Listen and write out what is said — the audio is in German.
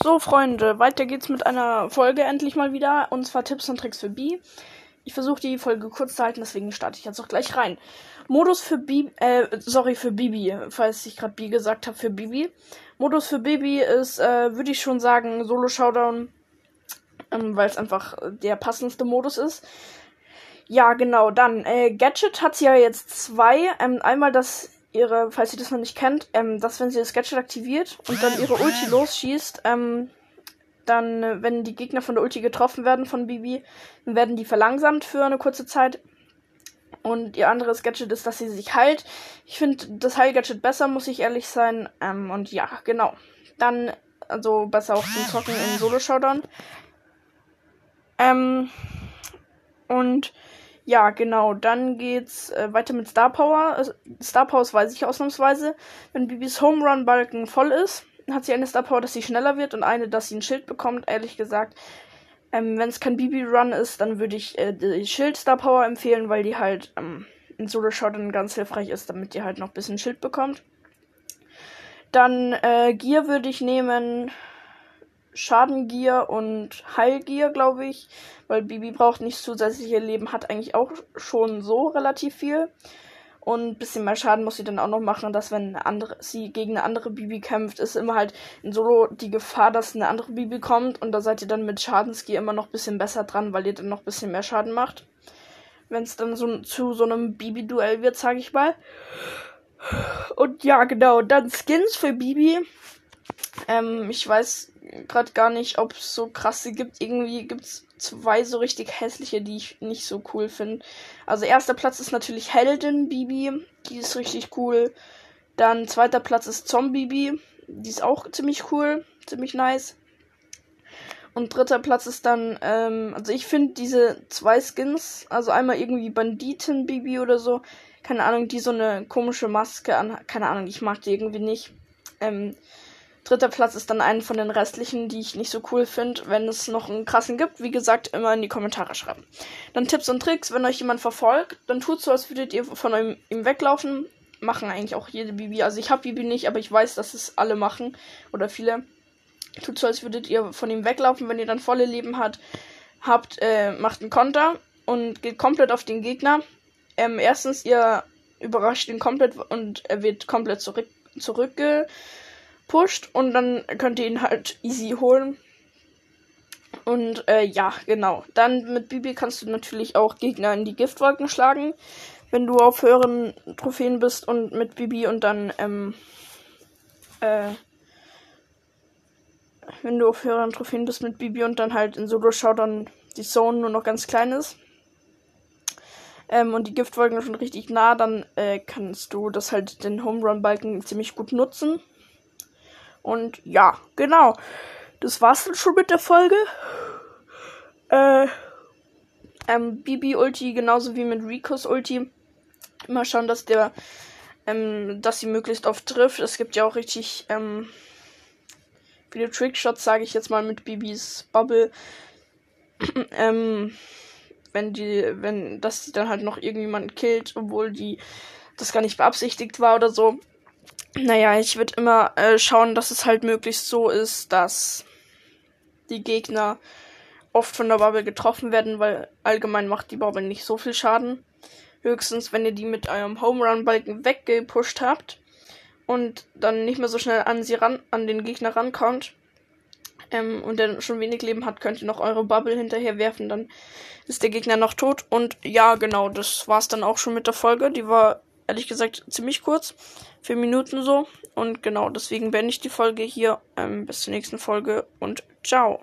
So, Freunde, weiter geht's mit einer Folge endlich mal wieder. Und zwar Tipps und Tricks für B. Ich versuche die Folge kurz zu halten, deswegen starte ich jetzt auch gleich rein. Modus für Bibi, äh, sorry, für Bibi, falls ich gerade B gesagt habe, für Bibi. Modus für Bibi ist, äh, würde ich schon sagen, Solo-Showdown, ähm, weil es einfach der passendste Modus ist. Ja, genau, dann, äh, Gadget hat ja jetzt zwei. Ähm, einmal das ihre, falls ihr das noch nicht kennt, ähm, dass wenn sie das Gadget aktiviert und dann ihre Ulti losschießt, ähm, dann, wenn die Gegner von der Ulti getroffen werden von Bibi, dann werden die verlangsamt für eine kurze Zeit. Und ihr anderes Gadget ist, dass sie sich heilt. Ich finde das Heil-Gadget besser, muss ich ehrlich sein. Ähm, und ja, genau. Dann, also besser auch zum Zocken im Solo-Showdown. Ähm, und ja, genau. Dann geht's äh, weiter mit Star Power. Also, Star Power weiß ich ausnahmsweise. Wenn Bibis Home Run Balken voll ist, hat sie eine Star Power, dass sie schneller wird und eine, dass sie ein Schild bekommt. Ehrlich gesagt, ähm, wenn es kein Bibi Run ist, dann würde ich äh, die Schild Star Power empfehlen, weil die halt ähm, in Solo Shotgun ganz hilfreich ist, damit ihr halt noch ein bisschen Schild bekommt. Dann äh, Gear würde ich nehmen. Schadengier und Heilgier, glaube ich. Weil Bibi braucht nicht zusätzliche Leben, hat eigentlich auch schon so relativ viel. Und ein bisschen mehr Schaden muss sie dann auch noch machen, dass wenn eine andere, sie gegen eine andere Bibi kämpft, ist immer halt in Solo die Gefahr, dass eine andere Bibi kommt. Und da seid ihr dann mit Schadensgier immer noch ein bisschen besser dran, weil ihr dann noch ein bisschen mehr Schaden macht. Wenn es dann so zu so einem Bibi-Duell wird, sage ich mal. Und ja, genau, dann Skins für Bibi. Ähm, ich weiß gerade gar nicht, ob es so krasse gibt. Irgendwie gibt es zwei so richtig hässliche, die ich nicht so cool finde. Also erster Platz ist natürlich Heldin Bibi, die ist richtig cool. Dann zweiter Platz ist Zombie Bibi, die ist auch ziemlich cool, ziemlich nice. Und dritter Platz ist dann, ähm, also ich finde diese zwei Skins, also einmal irgendwie Banditen Bibi oder so, keine Ahnung, die so eine komische Maske an, keine Ahnung, ich mag die irgendwie nicht. Ähm, Dritter Platz ist dann einen von den restlichen, die ich nicht so cool finde. Wenn es noch einen krassen gibt, wie gesagt, immer in die Kommentare schreiben. Dann Tipps und Tricks, wenn euch jemand verfolgt, dann tut so, als würdet ihr von ihm weglaufen. Machen eigentlich auch jede Bibi. Also ich habe Bibi nicht, aber ich weiß, dass es alle machen. Oder viele. Tut so, als würdet ihr von ihm weglaufen, wenn ihr dann volle Leben hat, habt, äh, macht einen Konter und geht komplett auf den Gegner. Ähm, erstens, ihr überrascht ihn komplett und er wird komplett zurück, zurückge pusht und dann könnt ihr ihn halt easy holen. Und äh, ja, genau. Dann mit Bibi kannst du natürlich auch Gegner in die Giftwolken schlagen, wenn du auf höheren Trophäen bist und mit Bibi und dann ähm, äh, wenn du auf höheren Trophäen bist mit Bibi und dann halt in Solo dann die Zone nur noch ganz klein ist. Ähm, und die Giftwolken schon richtig nah, dann äh, kannst du das halt den Home Run Balken ziemlich gut nutzen. Und ja, genau. Das war's dann schon mit der Folge. Äh, ähm, Bibi Ulti genauso wie mit Ricos Ulti. Mal schauen, dass der, ähm, dass sie möglichst oft trifft. Es gibt ja auch richtig, ähm, viele Trickshots, sage ich jetzt mal, mit Bibis Bubble. ähm, wenn die, wenn, dass sie dann halt noch irgendjemanden killt, obwohl die das gar nicht beabsichtigt war oder so. Naja, ich würde immer äh, schauen, dass es halt möglichst so ist, dass die Gegner oft von der Bubble getroffen werden, weil allgemein macht die Bubble nicht so viel Schaden. Höchstens, wenn ihr die mit eurem Home Run Balken weggepusht habt und dann nicht mehr so schnell an sie ran, an den Gegner rankommt ähm, und der schon wenig Leben hat, könnt ihr noch eure Bubble hinterher werfen, dann ist der Gegner noch tot. Und ja, genau, das war's dann auch schon mit der Folge. Die war ehrlich gesagt ziemlich kurz. Vier Minuten so. Und genau deswegen beende ich die Folge hier. Ähm, bis zur nächsten Folge und ciao.